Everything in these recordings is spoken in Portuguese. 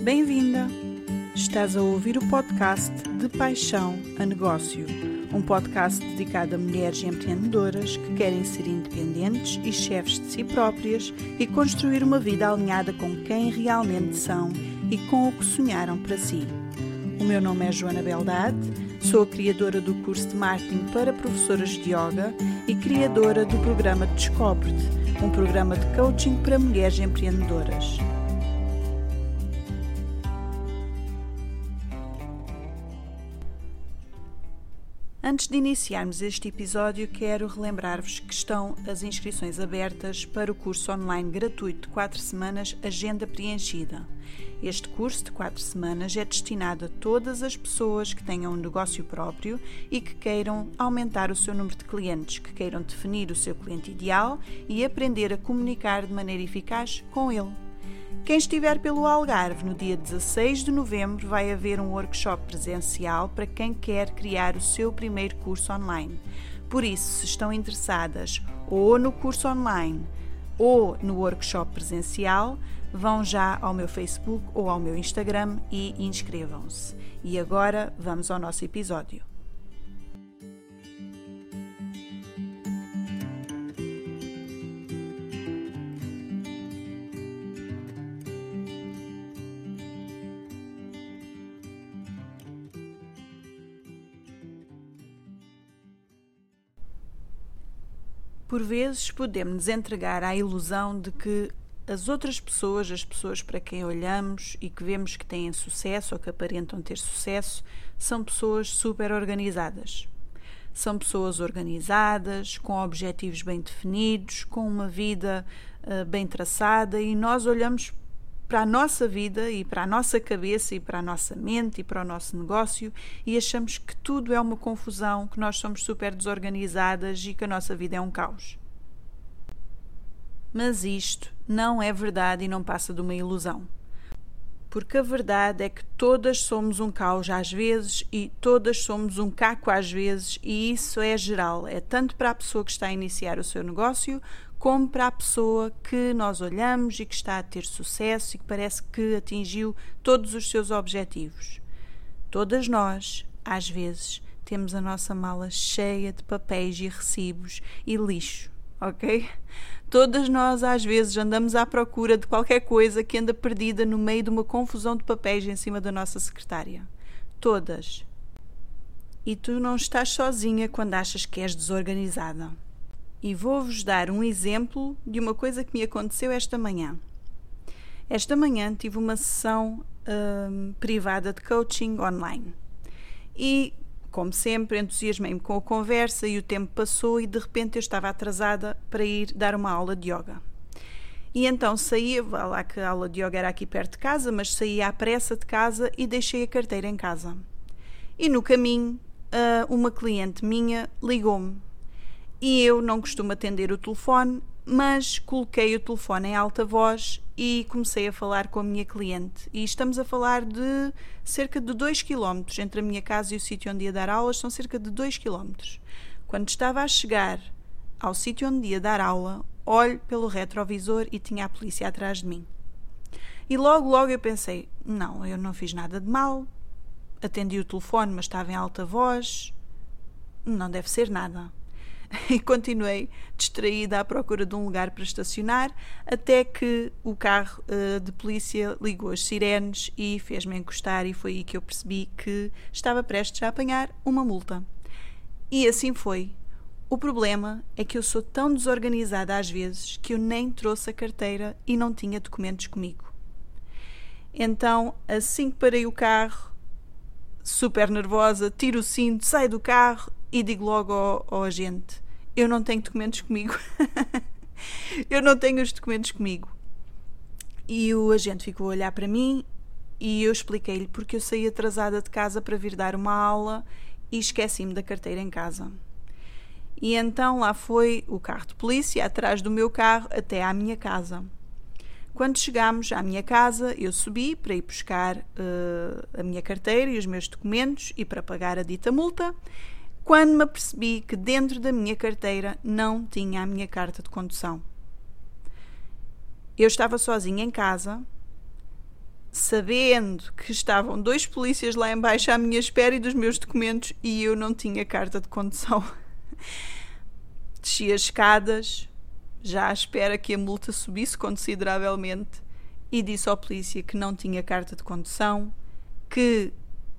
Bem-vinda! Estás a ouvir o podcast De Paixão a Negócio, um podcast dedicado a mulheres empreendedoras que querem ser independentes e chefes de si próprias e construir uma vida alinhada com quem realmente são e com o que sonharam para si. O meu nome é Joana Beldade, sou a criadora do curso de marketing para professoras de yoga e criadora do programa Descobre-te, um programa de coaching para mulheres empreendedoras. Antes de iniciarmos este episódio, quero relembrar-vos que estão as inscrições abertas para o curso online gratuito de 4 semanas Agenda Preenchida. Este curso de 4 semanas é destinado a todas as pessoas que tenham um negócio próprio e que queiram aumentar o seu número de clientes, que queiram definir o seu cliente ideal e aprender a comunicar de maneira eficaz com ele. Quem estiver pelo Algarve no dia 16 de novembro vai haver um workshop presencial para quem quer criar o seu primeiro curso online. Por isso, se estão interessadas ou no curso online ou no workshop presencial, vão já ao meu Facebook ou ao meu Instagram e inscrevam-se. E agora vamos ao nosso episódio. Por vezes podemos nos entregar à ilusão de que as outras pessoas, as pessoas para quem olhamos e que vemos que têm sucesso ou que aparentam ter sucesso, são pessoas super organizadas. São pessoas organizadas, com objetivos bem definidos, com uma vida uh, bem traçada e nós olhamos para a nossa vida e para a nossa cabeça e para a nossa mente e para o nosso negócio e achamos que tudo é uma confusão, que nós somos super desorganizadas e que a nossa vida é um caos. Mas isto não é verdade e não passa de uma ilusão. Porque a verdade é que todas somos um caos às vezes e todas somos um caco às vezes, e isso é geral, é tanto para a pessoa que está a iniciar o seu negócio, como para a pessoa que nós olhamos e que está a ter sucesso e que parece que atingiu todos os seus objetivos. Todas nós, às vezes, temos a nossa mala cheia de papéis e recibos e lixo, ok? Todas nós, às vezes, andamos à procura de qualquer coisa que anda perdida no meio de uma confusão de papéis em cima da nossa secretária. Todas. E tu não estás sozinha quando achas que és desorganizada e vou-vos dar um exemplo de uma coisa que me aconteceu esta manhã. Esta manhã tive uma sessão hum, privada de coaching online e, como sempre, entusiasmei-me com a conversa e o tempo passou e de repente eu estava atrasada para ir dar uma aula de yoga. E então saí, lá que a aula de yoga era aqui perto de casa, mas saí à pressa de casa e deixei a carteira em casa. E no caminho, uma cliente minha ligou-me e eu não costumo atender o telefone, mas coloquei o telefone em alta voz e comecei a falar com a minha cliente. E estamos a falar de cerca de 2 km entre a minha casa e o sítio onde ia dar aulas, são cerca de 2 km. Quando estava a chegar ao sítio onde ia dar aula, olho pelo retrovisor e tinha a polícia atrás de mim. E logo, logo eu pensei: não, eu não fiz nada de mal. Atendi o telefone, mas estava em alta voz. Não deve ser nada. e continuei distraída à procura de um lugar para estacionar, até que o carro uh, de polícia ligou as sirenes e fez-me encostar, e foi aí que eu percebi que estava prestes a apanhar uma multa. E assim foi. O problema é que eu sou tão desorganizada às vezes que eu nem trouxe a carteira e não tinha documentos comigo. Então, assim que parei o carro, super nervosa, tiro o cinto, saio do carro e digo logo ao, ao agente: Eu não tenho documentos comigo. eu não tenho os documentos comigo. E o agente ficou a olhar para mim e eu expliquei-lhe porque eu saí atrasada de casa para vir dar uma aula e esqueci-me da carteira em casa. E então lá foi o carro de polícia atrás do meu carro até à minha casa. Quando chegámos à minha casa, eu subi para ir buscar uh, a minha carteira e os meus documentos e para pagar a dita multa quando me apercebi que dentro da minha carteira não tinha a minha carta de condução. Eu estava sozinha em casa, sabendo que estavam dois polícias lá embaixo à minha espera e dos meus documentos e eu não tinha carta de condução. Desci as escadas, já à espera que a multa subisse consideravelmente, e disse ao polícia que não tinha carta de condução, que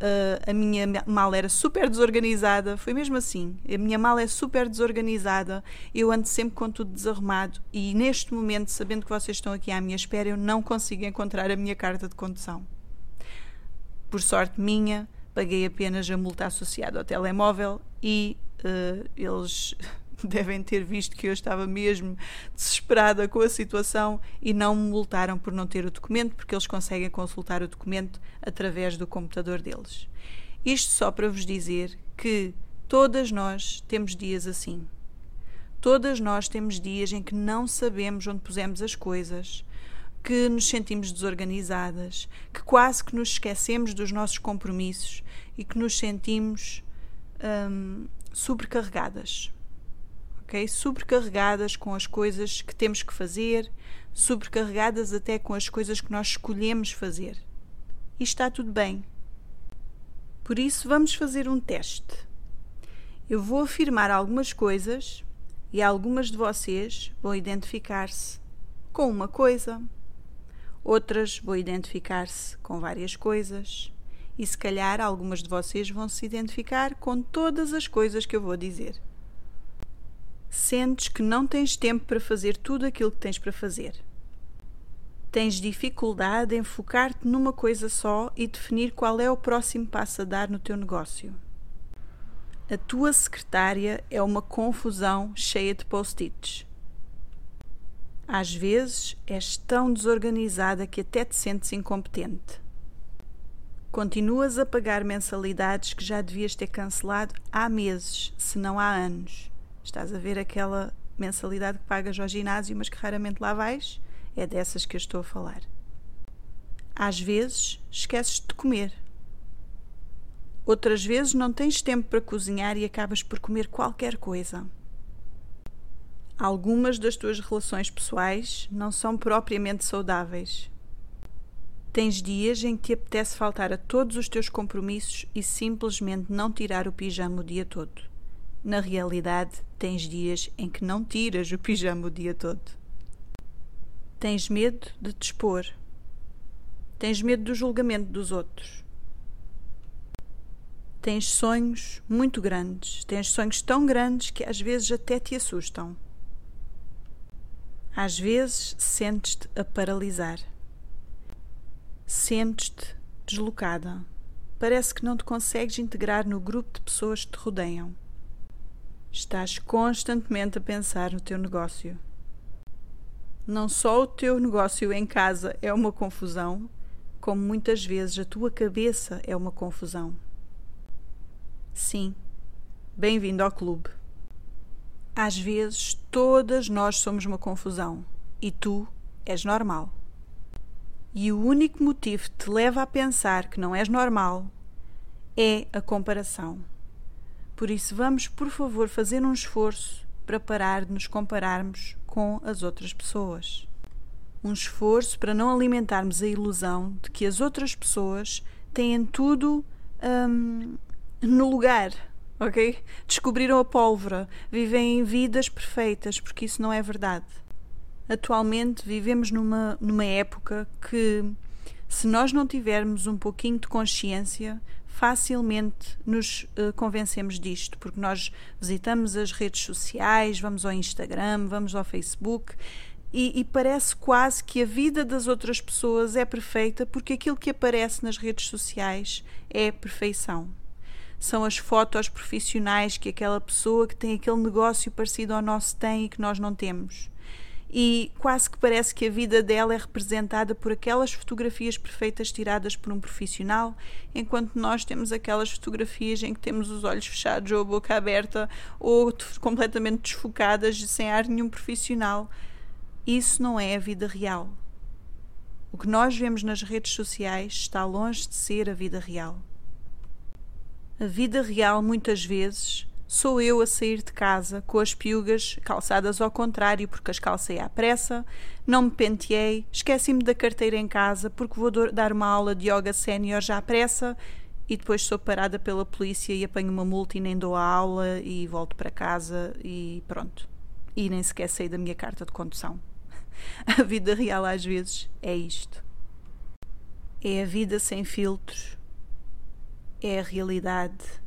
uh, a minha mala era super desorganizada. Foi mesmo assim. A minha mala é super desorganizada. Eu ando sempre com tudo desarrumado. E neste momento, sabendo que vocês estão aqui à minha espera, eu não consigo encontrar a minha carta de condução. Por sorte minha, paguei apenas a multa associada ao telemóvel e uh, eles devem ter visto que eu estava mesmo desesperada com a situação e não me multaram por não ter o documento, porque eles conseguem consultar o documento através do computador deles. Isto só para vos dizer que todas nós temos dias assim. Todas nós temos dias em que não sabemos onde pusemos as coisas, que nos sentimos desorganizadas, que quase que nos esquecemos dos nossos compromissos e que nos sentimos hum, sobrecarregadas Sobrecarregadas com as coisas que temos que fazer, sobrecarregadas até com as coisas que nós escolhemos fazer. E está tudo bem. Por isso, vamos fazer um teste. Eu vou afirmar algumas coisas e algumas de vocês vão identificar-se com uma coisa, outras vão identificar-se com várias coisas e se calhar algumas de vocês vão se identificar com todas as coisas que eu vou dizer sentes que não tens tempo para fazer tudo aquilo que tens para fazer. Tens dificuldade em focar-te numa coisa só e definir qual é o próximo passo a dar no teu negócio. A tua secretária é uma confusão cheia de post-its. Às vezes és tão desorganizada que até te sentes incompetente. Continuas a pagar mensalidades que já devias ter cancelado há meses, se não há anos. Estás a ver aquela mensalidade que pagas ao ginásio, mas que raramente lá vais? É dessas que eu estou a falar. Às vezes esqueces de comer. Outras vezes não tens tempo para cozinhar e acabas por comer qualquer coisa. Algumas das tuas relações pessoais não são propriamente saudáveis. Tens dias em que te apetece faltar a todos os teus compromissos e simplesmente não tirar o pijama o dia todo. Na realidade, tens dias em que não tiras o pijama o dia todo. Tens medo de te expor. Tens medo do julgamento dos outros. Tens sonhos muito grandes. Tens sonhos tão grandes que às vezes até te assustam. Às vezes sentes-te a paralisar. Sentes-te deslocada. Parece que não te consegues integrar no grupo de pessoas que te rodeiam. Estás constantemente a pensar no teu negócio. Não só o teu negócio em casa é uma confusão, como muitas vezes a tua cabeça é uma confusão. Sim, bem-vindo ao clube. Às vezes todas nós somos uma confusão e tu és normal. E o único motivo que te leva a pensar que não és normal é a comparação. Por isso, vamos, por favor, fazer um esforço para parar de nos compararmos com as outras pessoas. Um esforço para não alimentarmos a ilusão de que as outras pessoas têm tudo hum, no lugar, ok? Descobriram a pólvora, vivem vidas perfeitas, porque isso não é verdade. Atualmente vivemos numa, numa época que, se nós não tivermos um pouquinho de consciência, facilmente nos uh, convencemos disto, porque nós visitamos as redes sociais, vamos ao Instagram, vamos ao Facebook e, e, parece quase que a vida das outras pessoas é perfeita porque aquilo que aparece nas redes sociais é perfeição. São as fotos profissionais que aquela pessoa que tem aquele negócio parecido ao nosso tem e que nós não temos e quase que parece que a vida dela é representada por aquelas fotografias perfeitas tiradas por um profissional, enquanto nós temos aquelas fotografias em que temos os olhos fechados ou a boca aberta ou completamente desfocadas sem ar nenhum profissional. Isso não é a vida real. O que nós vemos nas redes sociais está longe de ser a vida real. A vida real, muitas vezes, Sou eu a sair de casa com as piugas calçadas ao contrário porque as calcei à pressa, não me penteei, esqueci-me da carteira em casa porque vou dar uma aula de yoga sénior já à pressa e depois sou parada pela polícia e apanho uma multa e nem dou a aula e volto para casa e pronto. E nem sequer saí da minha carta de condução. A vida real às vezes é isto. É a vida sem filtros. É a realidade.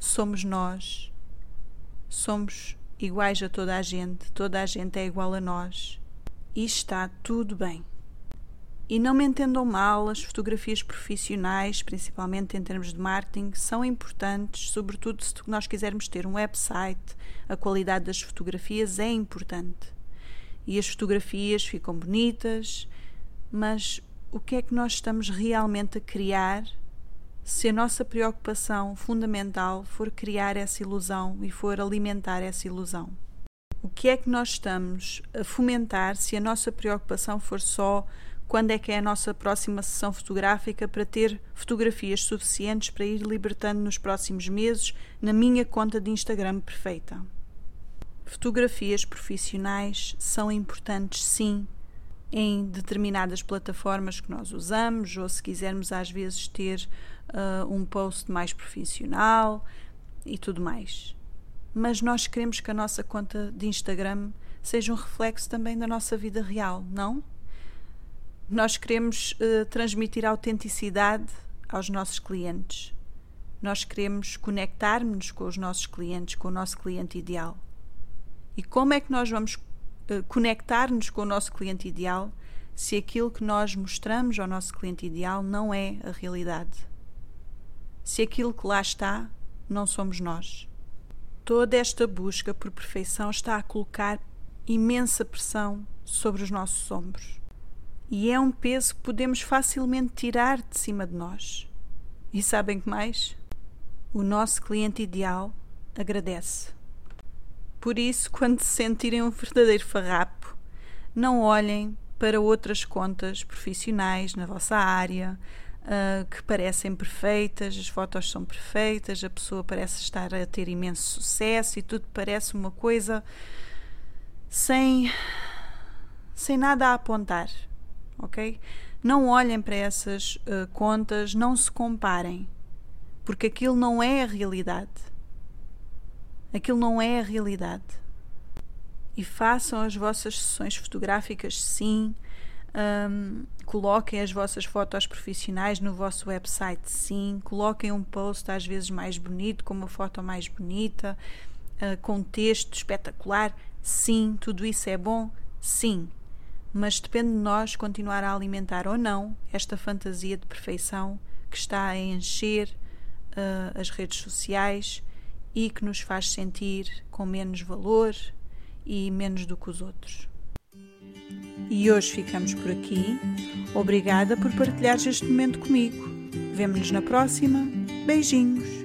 Somos nós. Somos iguais a toda a gente. Toda a gente é igual a nós. E está tudo bem. E não me entendam mal, as fotografias profissionais, principalmente em termos de marketing, são importantes, sobretudo se nós quisermos ter um website, a qualidade das fotografias é importante. E as fotografias ficam bonitas, mas o que é que nós estamos realmente a criar se a nossa preocupação fundamental for criar essa ilusão e for alimentar essa ilusão? O que é que nós estamos a fomentar se a nossa preocupação for só quando é que é a nossa próxima sessão fotográfica para ter fotografias suficientes para ir libertando nos próximos meses na minha conta de Instagram perfeita. Fotografias profissionais são importantes, sim, em determinadas plataformas que nós usamos, ou se quisermos às vezes ter uh, um post mais profissional e tudo mais. Mas nós queremos que a nossa conta de Instagram seja um reflexo também da nossa vida real, não? Nós queremos uh, transmitir autenticidade aos nossos clientes. Nós queremos conectar-nos com os nossos clientes, com o nosso cliente ideal. E como é que nós vamos uh, conectar-nos com o nosso cliente ideal se aquilo que nós mostramos ao nosso cliente ideal não é a realidade? Se aquilo que lá está não somos nós. Toda esta busca por perfeição está a colocar imensa pressão sobre os nossos ombros e é um peso que podemos facilmente tirar de cima de nós. E sabem que mais? O nosso cliente ideal agradece. Por isso, quando se sentirem um verdadeiro farrapo, não olhem para outras contas profissionais na vossa área uh, que parecem perfeitas, as fotos são perfeitas, a pessoa parece estar a ter imenso sucesso e tudo parece uma coisa sem, sem nada a apontar ok? Não olhem para essas uh, contas, não se comparem, porque aquilo não é a realidade. Aquilo não é a realidade. E façam as vossas sessões fotográficas, sim. Um, coloquem as vossas fotos profissionais no vosso website, sim. Coloquem um post às vezes mais bonito, com uma foto mais bonita, uh, com texto espetacular, sim. Tudo isso é bom, sim mas depende de nós continuar a alimentar ou não esta fantasia de perfeição que está a encher uh, as redes sociais e que nos faz sentir com menos valor e menos do que os outros. E hoje ficamos por aqui. Obrigada por partilhares este momento comigo. Vemo-nos na próxima. Beijinhos.